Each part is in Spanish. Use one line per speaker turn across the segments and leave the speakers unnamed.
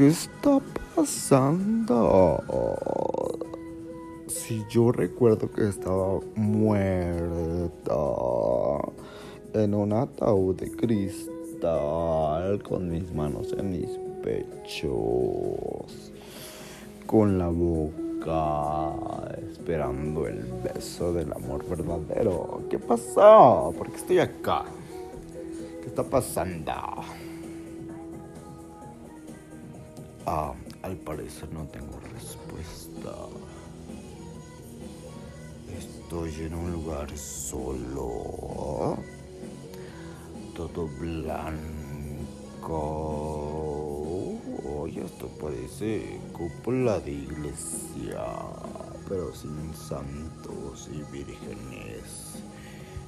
¿Qué está pasando? Si yo recuerdo que estaba muerta en un ataúd de cristal con mis manos en mis pechos, con la boca esperando el beso del amor verdadero. ¿Qué pasó? ¿Por qué estoy acá? ¿Qué está pasando? Ah, al parecer no tengo respuesta. Estoy en un lugar solo. Todo blanco. Oye, esto parece cúpula de iglesia, pero sin santos y vírgenes,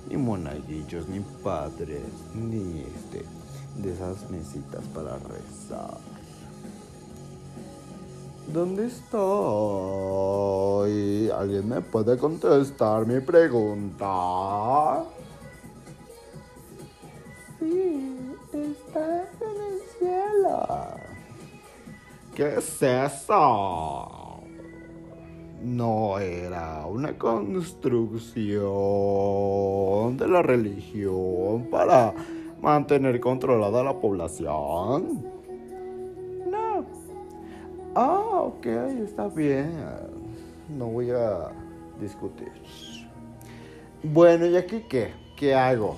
ni monaguillos, ni padres, ni este, de esas mesitas para rezar. ¿Dónde estoy? ¿Alguien me puede contestar mi pregunta? Sí, estás en el cielo. ¿Qué es eso? No era una construcción de la religión para mantener controlada la población. No. Ah, ok, está bien. No voy a discutir. Bueno, ¿y aquí qué? ¿Qué hago?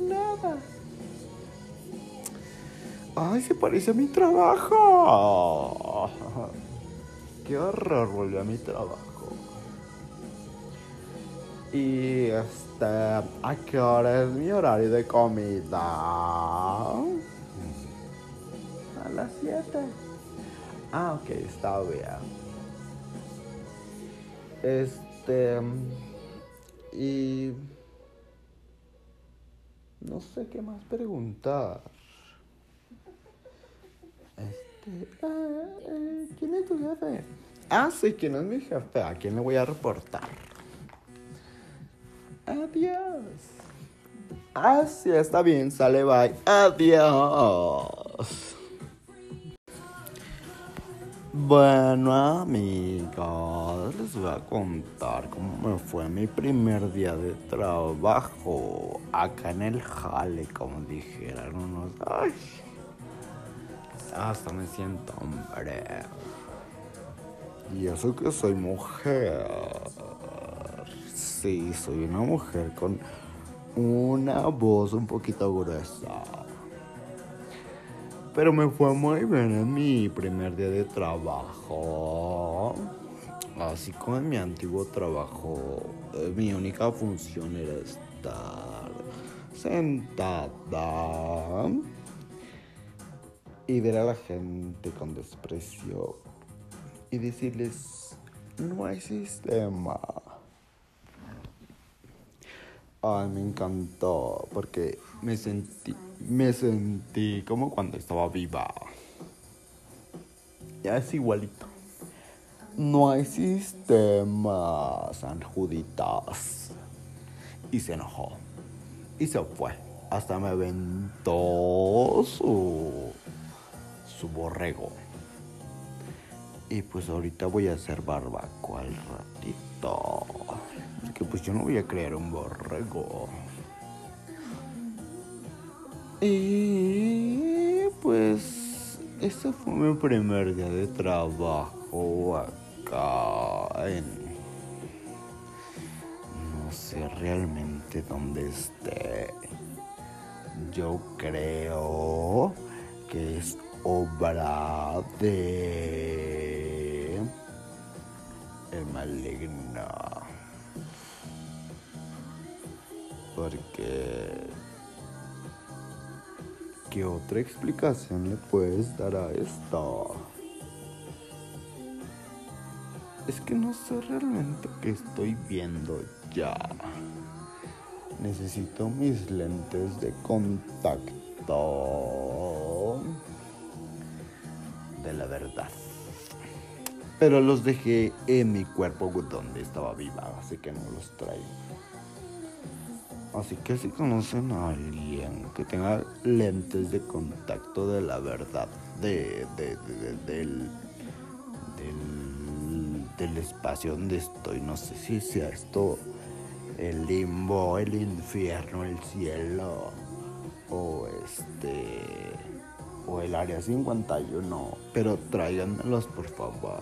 Nada. Ay, se parece a mi trabajo. Qué horror volvió a mi trabajo. Y este, ¿a qué hora es mi horario de comida? A las 7. Ah, ok, está bien. Este. Y. No sé qué más preguntar. Este. ah, eh, ¿Quién es tu jefe? Ah, sí, ¿quién es mi jefe? ¿A quién le voy a reportar? Adiós. Ah, sí, está bien, sale, bye. Adiós. Bueno, amigos, les voy a contar cómo me fue mi primer día de trabajo acá en el jale, como dijeron unos. Ay, hasta me siento hombre. Y eso que soy mujer. Sí, soy una mujer con una voz un poquito gruesa. Pero me fue muy bien en mi primer día de trabajo. Así como en mi antiguo trabajo, eh, mi única función era estar sentada y ver a la gente con desprecio y decirles, no hay sistema. Ay, me encantó porque me sentí, me sentí como cuando estaba viva. Ya es igualito. No hay sistema, San Juditas. Y se enojó. Y se fue. Hasta me aventó su, su borrego. Y pues ahorita voy a hacer barbacoa al ratito. Porque pues yo no voy a crear un borrego. Y pues ese fue mi primer día de trabajo acá en... No sé realmente dónde esté. Yo creo que es obra de... El maligno. Porque... ¿Qué otra explicación le puedes dar a esto? Es que no sé realmente qué estoy viendo ya. Necesito mis lentes de contacto de la verdad. Pero los dejé en mi cuerpo donde estaba viva, así que no los traigo. Así que si conocen a alguien que tenga lentes de contacto de la verdad, de, de, del, del, del espacio donde estoy, no sé si sea esto el limbo, el infierno, el cielo o este o el área 51, pero tráiganmelos por favor.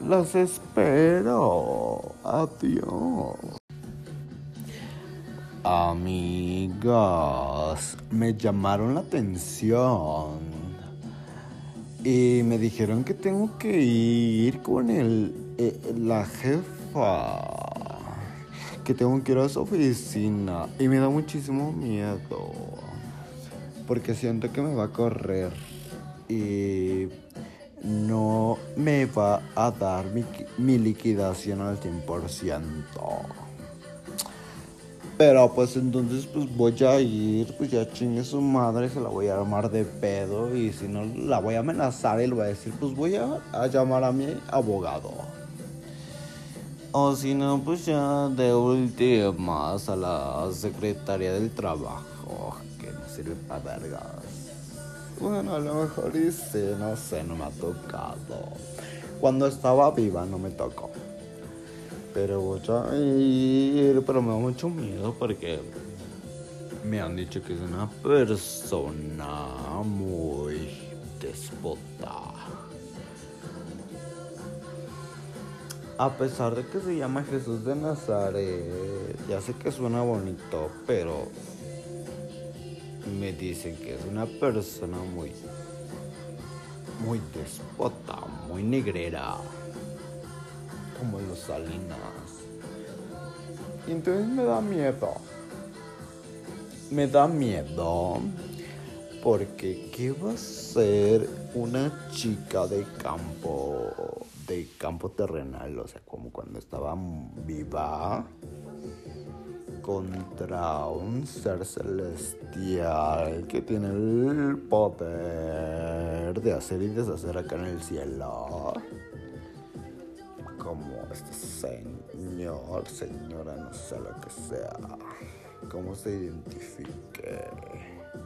Los espero. Adiós. Amigas, me llamaron la atención. Y me dijeron que tengo que ir con el, eh, la jefa, que tengo que ir a su oficina. Y me da muchísimo miedo. Porque siento que me va a correr. Y no me va a dar mi, mi liquidación al 100%. Pero pues entonces pues voy a ir, pues ya chingue su madre, se la voy a armar de pedo y si no la voy a amenazar y le voy a decir pues voy a, llamar a mi abogado. O si no pues ya de últimas a la secretaria del trabajo, que no sirve para vergas. Bueno, a lo mejor dice, no sé, no me ha tocado. Cuando estaba viva no me tocó. Pero pero me da mucho miedo porque me han dicho que es una persona muy despota. A pesar de que se llama Jesús de Nazaret, ya sé que suena bonito, pero me dicen que es una persona muy, muy despota, muy negrera, como los Salinas. Entonces me da miedo. Me da miedo. Porque ¿qué va a ser una chica de campo, de campo terrenal? O sea, como cuando estaba viva contra un ser celestial que tiene el poder de hacer y deshacer acá en el cielo. Como este señor, señora, no sé lo que sea. Cómo se identifique.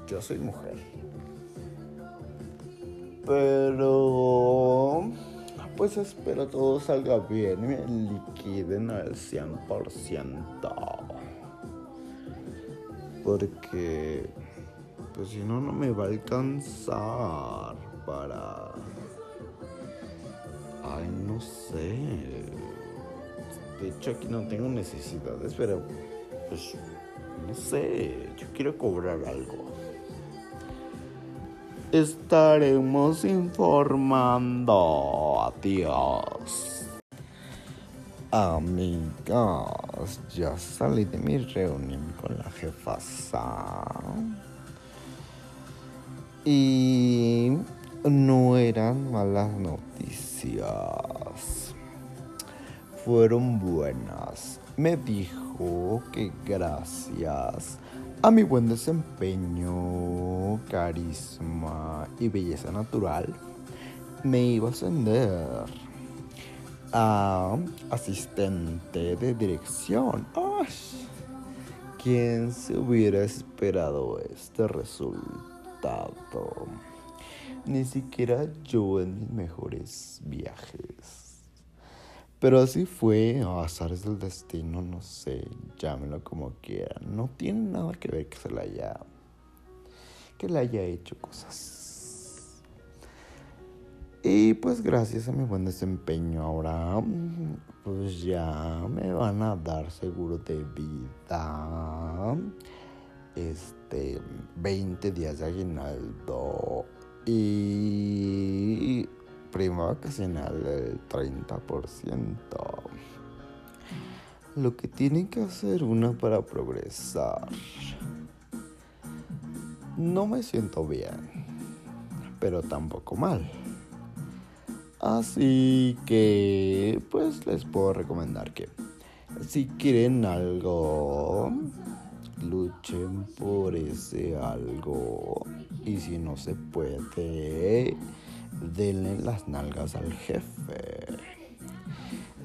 Yo soy mujer. Pero pues espero todo salga bien y me liquiden al 100% porque pues si no no me va a alcanzar para ay no sé. De hecho aquí no tengo necesidades pero pues no sé. Yo quiero cobrar algo. Estaremos informando. Adiós. Amigas, ya salí de mi reunión con la jefa Y no eran malas noticias. Fueron buenas. Me dijo que gracias a mi buen desempeño, carisma y belleza natural, me iba a ascender a asistente de dirección. ¡Ay! ¿Quién se hubiera esperado este resultado? Ni siquiera yo en mis mejores viajes. Pero así fue, a azares del destino, no sé, llámelo como quieran. No tiene nada que ver que se le haya. que le haya hecho cosas y pues gracias a mi buen desempeño ahora pues ya me van a dar seguro de vida. Este 20 días de aguinaldo y prima vacacional del 30%. Lo que tiene que hacer uno para progresar. No me siento bien, pero tampoco mal. Así que, pues les puedo recomendar que si quieren algo, luchen por ese algo. Y si no se puede, denle las nalgas al jefe.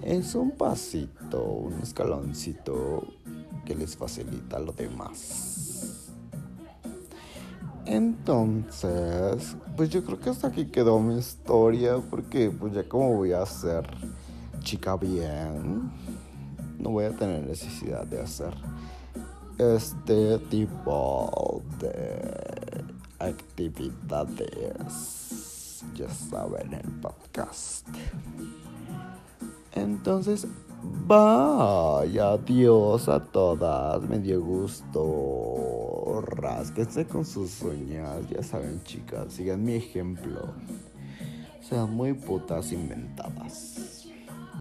Es un pasito, un escaloncito que les facilita lo demás. Entonces, pues yo creo que hasta aquí quedó mi historia porque pues ya como voy a ser chica bien, no voy a tener necesidad de hacer este tipo de actividades, ya saben, el podcast. Entonces, vaya, adiós a todas, me dio gusto. Rásquense con sus uñas, ya saben, chicas, sigan mi ejemplo. Sean muy putas inventadas.